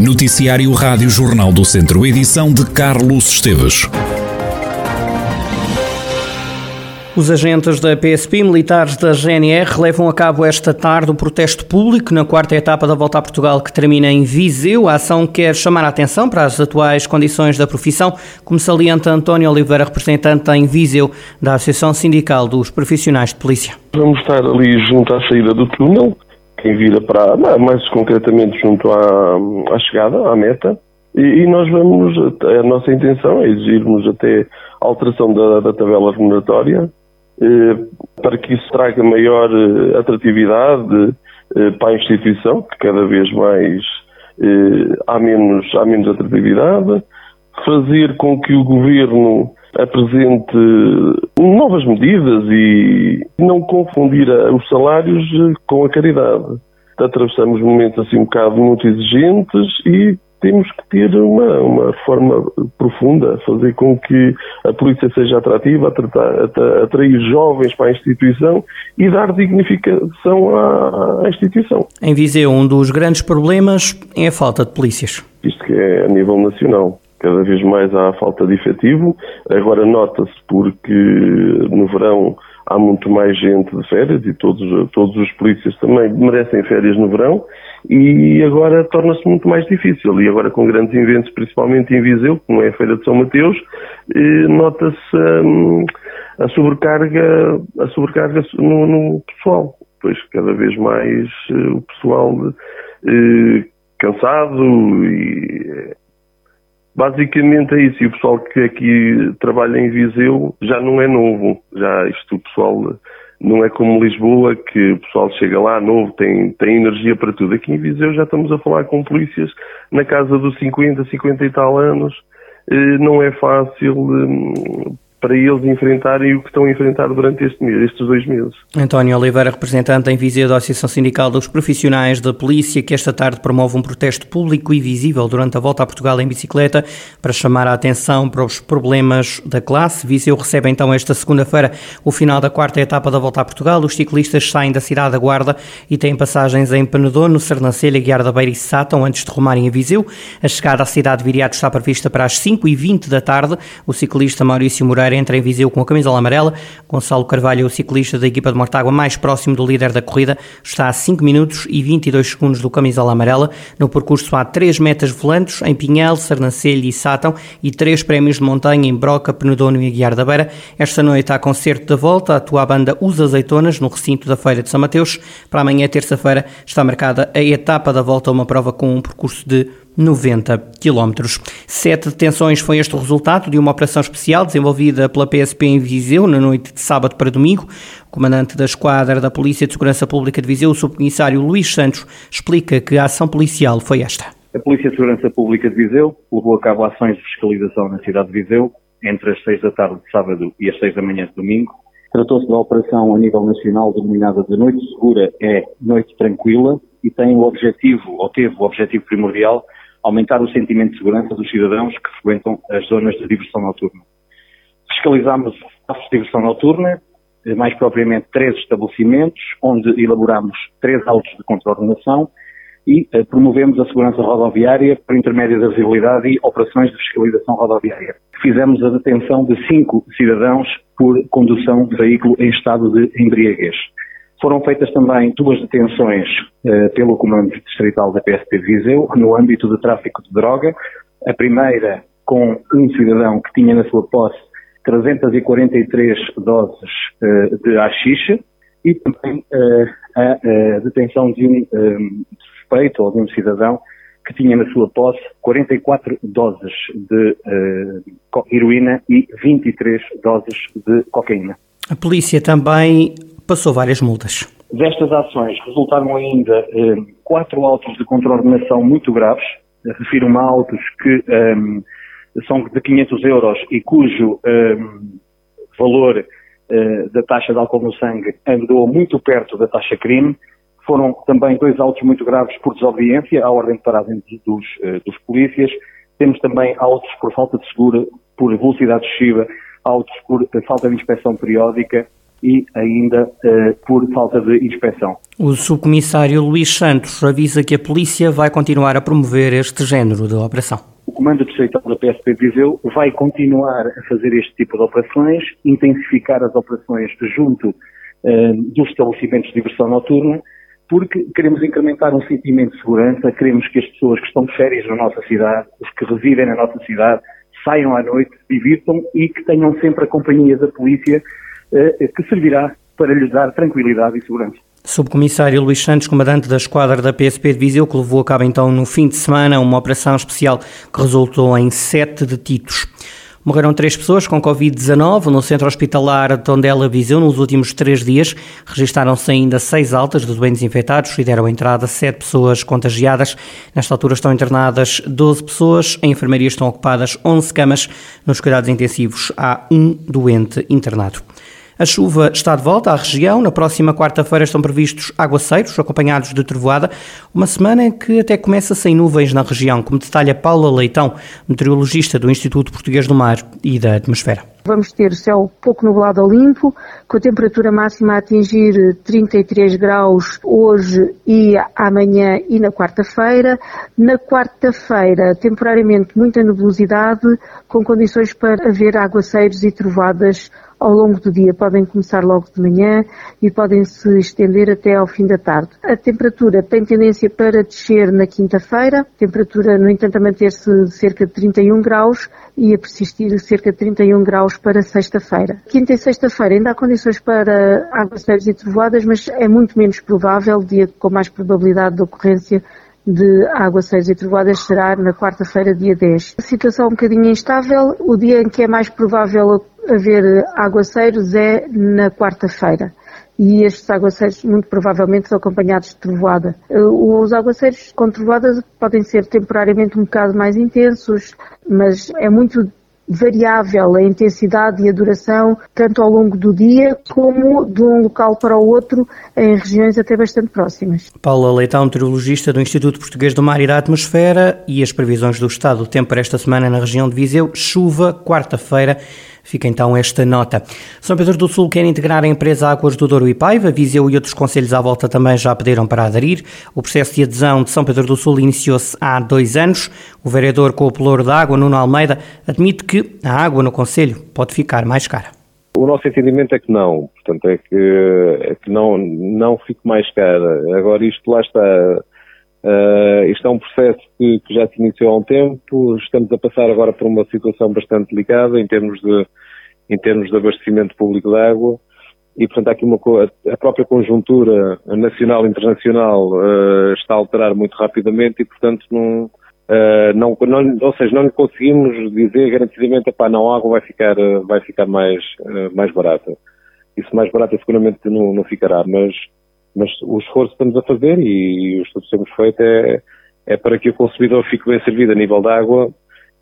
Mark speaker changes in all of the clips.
Speaker 1: Noticiário Rádio Jornal do Centro, edição de Carlos Esteves.
Speaker 2: Os agentes da PSP e militares da GNR levam a cabo esta tarde um protesto público na quarta etapa da Volta a Portugal que termina em Viseu. A ação quer chamar a atenção para as atuais condições da profissão, como salienta António Oliveira, representante em Viseu da Associação Sindical dos Profissionais de Polícia.
Speaker 3: Vamos estar ali junto à saída do túnel, quem vira para, mais concretamente junto à, à chegada, à meta, e, e, nós vamos, a nossa intenção é exigirmos até a alteração da, da tabela remuneratória eh, para que isso traga maior eh, atratividade eh, para a instituição, que cada vez mais há menos, há menos atratividade, fazer com que o governo apresente novas medidas e não confundir os salários com a caridade. Atravessamos momentos assim um bocado muito exigentes e temos que ter uma, uma reforma profunda, fazer com que a polícia seja atrativa, atrair jovens para a instituição e dar dignificação à, à instituição.
Speaker 2: Em Viseu, um dos grandes problemas é a falta de polícias.
Speaker 3: Isto que é a nível nacional. Cada vez mais há falta de efetivo. Agora nota-se porque no verão há muito mais gente de férias e todos, todos os polícias também merecem férias no verão e agora torna-se muito mais difícil. E agora com grandes eventos, principalmente em Viseu, não é a Feira de São Mateus, eh, nota-se hum, a sobrecarga, a sobrecarga no, no, pessoal. Pois cada vez mais eh, o pessoal eh, cansado e Basicamente é isso. E o pessoal que aqui trabalha em Viseu já não é novo. Já isto o pessoal não é como Lisboa, que o pessoal chega lá novo, tem, tem energia para tudo. Aqui em Viseu já estamos a falar com polícias na casa dos 50, 50 e tal anos. Eh, não é fácil hum, para eles enfrentarem o que estão a enfrentar durante este mês, estes dois meses.
Speaker 2: António Oliveira, representante em Viseu da Associação Sindical dos Profissionais da Polícia, que esta tarde promove um protesto público e visível durante a volta a Portugal em bicicleta para chamar a atenção para os problemas da classe. Viseu recebe então esta segunda-feira o final da quarta etapa da volta a Portugal. Os ciclistas saem da cidade da Guarda e têm passagens em Penedono, Sernancelha, Guiar da Beira e Sátão antes de rumarem a Viseu. A chegada à cidade de Viriato está prevista para as 5h20 da tarde. O ciclista Maurício Moreira entra em Viseu com a camisola amarela. Gonçalo Carvalho, o ciclista da equipa de Mortágua mais próximo do líder da corrida, está a 5 minutos e 22 segundos do camisola amarela. No percurso há três metas volantes em Pinhel, Sarnancelho e Sátão e três prémios de montanha em Broca, Penedono e Aguiar da Beira. Esta noite há concerto da volta, atua a banda Os Azeitonas no recinto da Feira de São Mateus. Para amanhã, terça-feira, está marcada a etapa da volta, uma prova com um percurso de 90 quilómetros. Sete detenções foi este o resultado de uma operação especial desenvolvida pela PSP em Viseu na noite de sábado para domingo. O comandante da esquadra da Polícia de Segurança Pública de Viseu, o subcomissário Luís Santos, explica que a ação policial foi esta.
Speaker 4: A Polícia de Segurança Pública de Viseu levou a cabo ações de fiscalização na cidade de Viseu entre as 6 da tarde de sábado e as 6 da manhã de domingo. Tratou-se da operação a nível nacional denominada de Noite Segura é Noite Tranquila e tem o objetivo, ou teve o objetivo primordial, aumentar o sentimento de segurança dos cidadãos que frequentam as zonas de diversão noturna. Fiscalizámos espaços de diversão noturna, eh, mais propriamente três estabelecimentos, onde elaborámos três autos de contraordenação e eh, promovemos a segurança rodoviária por intermédio da visibilidade e operações de fiscalização rodoviária. Fizemos a detenção de cinco cidadãos por condução de veículo em estado de embriaguez. Foram feitas também duas detenções eh, pelo Comando Distrital da PSP Viseu, no âmbito de tráfico de droga. A primeira com um cidadão que tinha na sua posse 343 doses eh, de haxixa e também eh, a, a, detenção de um suspeito ou de um cidadão que tinha na sua posse 44 doses de heroína e 23 doses de cocaína.
Speaker 2: A polícia também passou várias multas.
Speaker 4: Destas ações resultaram ainda eh, quatro autos de contraordenação muito graves. Refiro-me a autos que eh, são de 500 euros e cujo eh, valor uh, da taxa de álcool no sangue andou muito perto da taxa crime. Foram também dois autos muito graves por desobediência à ordem de paragem dos, uh, dos polícias. Temos também autos por falta de segura, por velocidade excessiva, autos por falta de inspeção periódica e ainda uh, por falta de inspeção.
Speaker 2: O subcomissário Luís Santos avisa que a polícia vai continuar a promover este género de operação.
Speaker 4: O Comando Distrital da PSP Viseu vai continuar a fazer este tipo de operações, intensificar as operações junto uh, dos estabelecimentos de diversão noturna, porque queremos incrementar um sentimento de segurança, queremos que as pessoas que estão de férias na nossa cidade, os que residem na nossa cidade, saiam à noite, divirtam e que tenham sempre a companhia da polícia eh, que servirá para lhes dar tranquilidade e segurança.
Speaker 2: Subcomissário Luís Santos, comandante da esquadra da PSP de Viseu, que levou a cabo então no fim de semana uma operação especial que resultou em sete detidos. Morreram três pessoas com Covid-19 no centro hospitalar de Tondela Viseu nos últimos três dias. Registaram-se ainda seis altas de doentes infectados e deram entrada sete pessoas contagiadas. Nesta altura estão internadas 12 pessoas. Em enfermaria estão ocupadas 11 camas. Nos cuidados intensivos há um doente internado. A chuva está de volta à região. Na próxima quarta-feira estão previstos aguaceiros, acompanhados de trovoada. Uma semana em que até começa sem nuvens na região, como detalha Paula Leitão, meteorologista do Instituto Português do Mar e da Atmosfera.
Speaker 5: Vamos ter céu pouco nublado ou limpo, com a temperatura máxima a atingir 33 graus hoje e amanhã e na quarta-feira. Na quarta-feira, temporariamente muita nebulosidade, com condições para haver aguaceiros e trovadas ao longo do dia. Podem começar logo de manhã e podem se estender até ao fim da tarde. A temperatura tem tendência para descer na quinta-feira, temperatura, no entanto, a manter-se cerca de 31 graus e a persistir cerca de 31 graus para sexta-feira. Quinta e sexta-feira ainda há condições para aguaceiros e trovoadas, mas é muito menos provável, dia com mais probabilidade de ocorrência de aguaceiros e trovoadas será na quarta-feira, dia 10. A situação um bocadinho instável, o dia em que é mais provável haver aguaceiros é na quarta-feira. E estes aguaceiros, muito provavelmente, são acompanhados de trovoada. Os aguaceiros com trovoada podem ser temporariamente um bocado mais intensos, mas é muito variável a intensidade e a duração, tanto ao longo do dia como de um local para o outro, em regiões até bastante próximas.
Speaker 2: Paula Leitão, meteorologista do Instituto Português do Mar e da Atmosfera, e as previsões do estado do tempo para esta semana na região de Viseu, chuva, quarta-feira. Fica então esta nota. São Pedro do Sul quer integrar a empresa Águas do Douro e Paiva. Viseu e outros conselhos à volta também já pediram para aderir. O processo de adesão de São Pedro do Sul iniciou-se há dois anos. O vereador com o pelouro da água, Nuno Almeida, admite que a água no Conselho pode ficar mais cara.
Speaker 6: O nosso entendimento é que não, portanto é que, é que não, não fique mais cara. Agora isto lá está, Uh, isto é um processo que, que, já se iniciou há um tempo, estamos a passar agora por uma situação bastante delicada em termos de, em termos de abastecimento público de água e, portanto, aqui uma, a própria conjuntura nacional e internacional uh, está a alterar muito rapidamente e, portanto, não, uh, não, não, ou seja, não conseguimos dizer garantidamente, pá, não, a água vai ficar, vai ficar mais, mais barata. Isso mais barata seguramente não, não ficará, mas mas o esforço que estamos a fazer e o estudo que temos feito é, é para que o consumidor fique bem servido a nível da água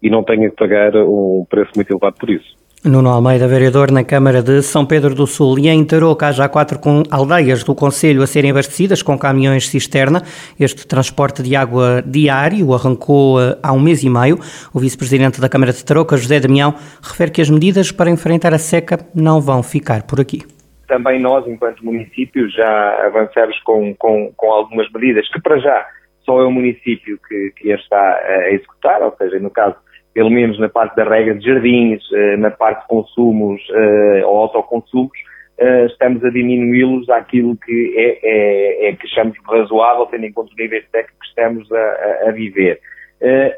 Speaker 6: e não tenha que pagar um preço muito elevado por isso.
Speaker 2: Nuno Almeida, vereador na Câmara de São Pedro do Sul. E em Tarouca há já quatro aldeias do Conselho a serem abastecidas com caminhões cisterna. Este transporte de água diário arrancou eh, há um mês e meio. O vice-presidente da Câmara de Tarouca, José Damião, refere que as medidas para enfrentar a seca não vão ficar por aqui
Speaker 7: também nós, enquanto município, já avançamos com, com, com algumas medidas que, para já, só é o município que, que as está a executar, ou seja, no caso, pelo menos na parte da regra de jardins, eh, na parte de consumos eh, ou autoconsumos, eh, estamos a diminuí-los àquilo que é, é, é que achamos razoável, tendo em conta os níveis técnicos que estamos a, a viver.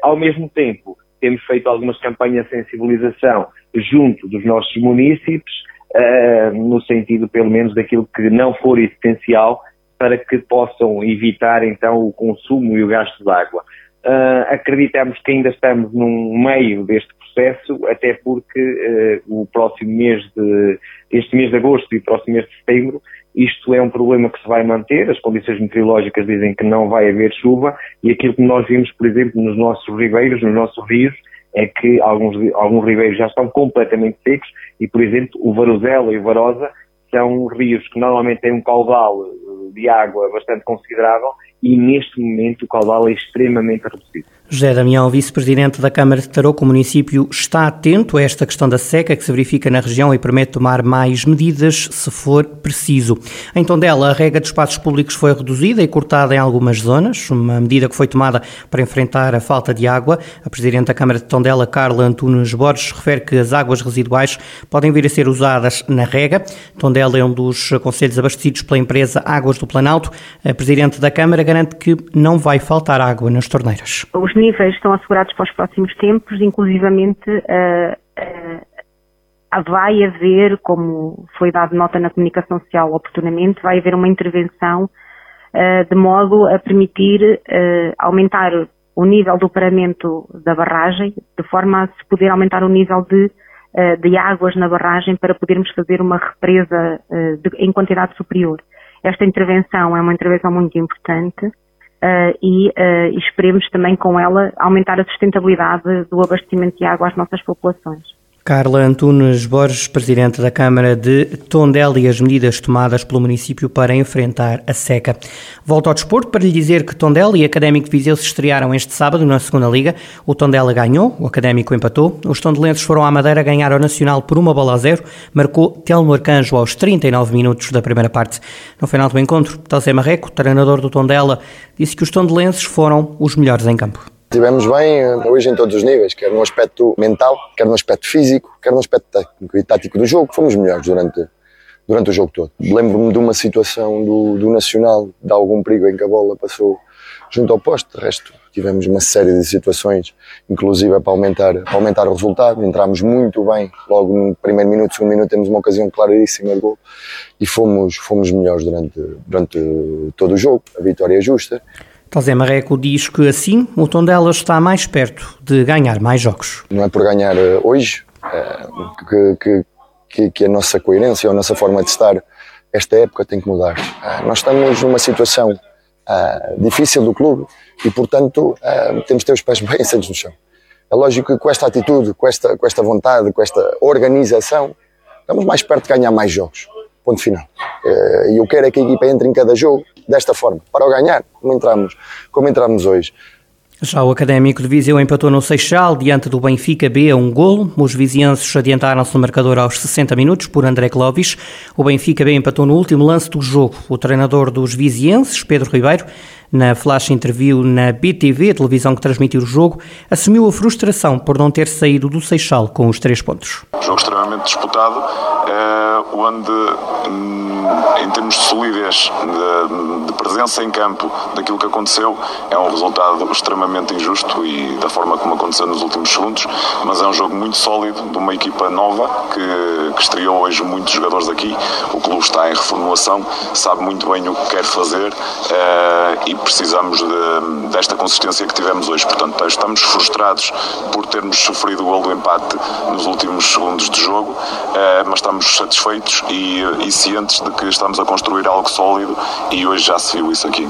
Speaker 7: Ao mesmo tempo, temos feito algumas campanhas de sensibilização junto dos nossos municípios, uh, no sentido pelo menos daquilo que não for essencial para que possam evitar então o consumo e o gasto de água. Uh, acreditamos que ainda estamos num meio deste processo, até porque uh, o próximo mês de, este mês de agosto e o próximo mês de setembro, isto é um problema que se vai manter, as condições meteorológicas dizem que não vai haver chuva, e aquilo que nós vimos, por exemplo, nos nossos ribeiros, nos nossos rios, é que alguns, alguns ribeiros já estão completamente secos e, por exemplo, o Varuzela e o Varosa são rios que normalmente têm um caudal de água bastante considerável e neste momento o caudal é extremamente reduzido.
Speaker 2: José Damião, vice-presidente da Câmara de Tarouca, o município está atento a esta questão da seca que se verifica na região e permite tomar mais medidas se for preciso. Em Tondela, a rega de espaços públicos foi reduzida e cortada em algumas zonas, uma medida que foi tomada para enfrentar a falta de água. A presidente da Câmara de Tondela, Carla Antunes Borges, refere que as águas residuais podem vir a ser usadas na rega. Tondela é um dos conselhos abastecidos pela empresa Águas do Planalto. A presidente da Câmara garante que não vai faltar água nas torneiras.
Speaker 8: Os níveis estão assegurados para os próximos tempos, inclusivamente uh, uh, vai haver, como foi dado nota na comunicação social oportunamente, vai haver uma intervenção uh, de modo a permitir aumentar o nível do paramento da barragem, de forma a se poder aumentar o nível de, de águas na barragem para podermos fazer uma represa em quantidade superior. Esta intervenção é uma intervenção muito importante Uh, e, uh, esperemos também com ela aumentar a sustentabilidade do abastecimento de água às nossas populações.
Speaker 2: Carla Antunes Borges, Presidente da Câmara de Tondela e as medidas tomadas pelo município para enfrentar a seca. Volto ao desporto para lhe dizer que Tondela e Académico de Viseu se estrearam este sábado na segunda Liga. O Tondela ganhou, o Académico empatou. Os tondelenses foram à Madeira ganhar ao Nacional por uma bola a zero. Marcou Telmo Arcanjo aos 39 minutos da primeira parte. No final do encontro, Tazé Marreco, treinador do Tondela, disse que os tondelenses foram os melhores em campo.
Speaker 9: Estivemos bem hoje em todos os níveis, quer no aspecto mental, quer no aspecto físico, quer no aspecto técnico e tático do jogo. Fomos melhores durante, durante o jogo todo. Lembro-me de uma situação do, do Nacional, de algum perigo em que a bola passou junto ao poste. De resto, tivemos uma série de situações, inclusive para aumentar, para aumentar o resultado. Entramos muito bem, logo no primeiro minuto, segundo minuto, temos uma ocasião claríssima de gol e fomos, fomos melhores durante, durante todo o jogo. A vitória é justa.
Speaker 2: José Marreco diz que assim o Tondela está mais perto de ganhar mais jogos.
Speaker 9: Não é por ganhar eh, hoje eh, que, que, que a nossa coerência ou a nossa forma de estar esta época tem que mudar. Eh, nós estamos numa situação difícil do clube e, portanto, temos de ter os pés bem assentos no chão. É lógico que com esta atitude, com esta, com esta vontade, com esta organização, estamos mais perto de ganhar mais jogos. Ponto final. E eu quero é que a equipa entre em cada jogo desta forma, para o ganhar, como entramos, como entramos hoje.
Speaker 2: Já o Académico de Viseu empatou no Seixal diante do Benfica B a um golo. Os vizienses adiantaram-se no marcador aos 60 minutos por André Clovis. O Benfica B empatou no último lance do jogo. O treinador dos vizienses, Pedro Ribeiro, na flash interview na BTV, a televisão que transmitiu o jogo, assumiu a frustração por não ter saído do Seixal com os três pontos.
Speaker 10: Jogo extremamente disputado, eh, onde, hum, em termos de solidez, de, de presença em campo daquilo que aconteceu, é um resultado extremamente injusto e da forma como aconteceu nos últimos segundos, mas é um jogo muito sólido de uma equipa nova que, que estreou hoje muitos jogadores aqui. O clube está em reformulação, sabe muito bem o que quer fazer eh, e precisamos de, desta consistência que tivemos hoje. Portanto, estamos frustrados por termos sofrido o gol do empate nos últimos segundos de jogo, eh, mas estamos satisfeitos e, e cientes de que estamos a construir algo sólido e hoje já se viu isso aqui.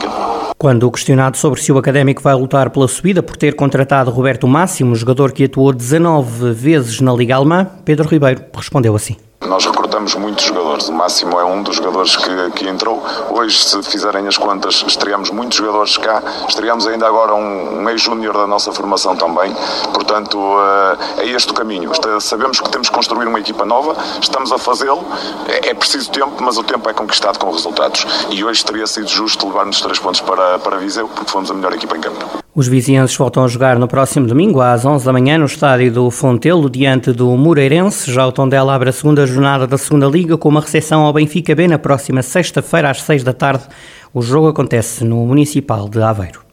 Speaker 2: Quando questionado sobre se o Académico vai lutar pela subida por ter contratado Roberto Máximo, jogador que atuou 19 vezes na Liga Alemã, Pedro Ribeiro respondeu assim.
Speaker 10: Nós recrutamos muitos jogadores, o Máximo é um dos jogadores que, que entrou. Hoje, se fizerem as contas, estreamos muitos jogadores cá, estreamos ainda agora um, um ex-júnior da nossa formação também. Portanto, uh, é este o caminho. Sabemos que temos que construir uma equipa nova, estamos a fazê-lo. É, é, preciso tempo, mas o tempo é conquistado com resultados. E hoje teria sido justo levar-nos três pontos para, para Viseu, porque fomos a melhor equipa em campo.
Speaker 2: Os vizienses voltam a jogar no próximo domingo, às 11 da manhã, no estádio do Fontelo, diante do Moreirense. Já o Tondela abre a segunda jornada da segunda Liga, com uma recepção ao Benfica B na próxima sexta-feira, às 6 da tarde. O jogo acontece no Municipal de Aveiro.